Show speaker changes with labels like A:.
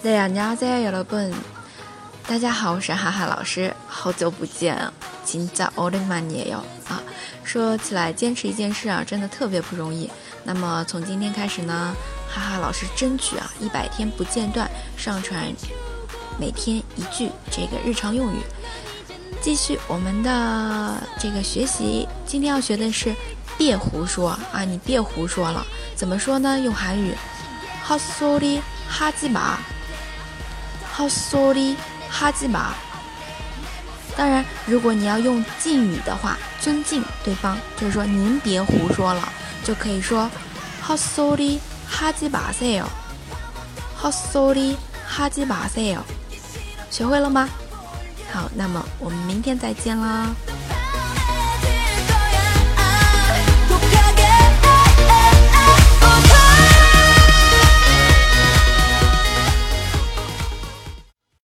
A: 对呀，你好，大家好，我是哈哈老师，好久不见，今早我的妈也要啊！说起来，坚持一件事啊，真的特别不容易。那么从今天开始呢，哈哈老师争取啊，一百天不间断上传，每天一句这个日常用语，继续我们的这个学习。今天要学的是别胡说啊，你别胡说了，怎么说呢？用韩语，하소리하지 마。 헛소리하지 마。 当然，如果你要用敬语的话，尊敬对方，就是说您别胡说了，就可以说헛소리하지마세 요。 헛소리하지마세 요。 学会了吗？好，那么我们明天再见啦。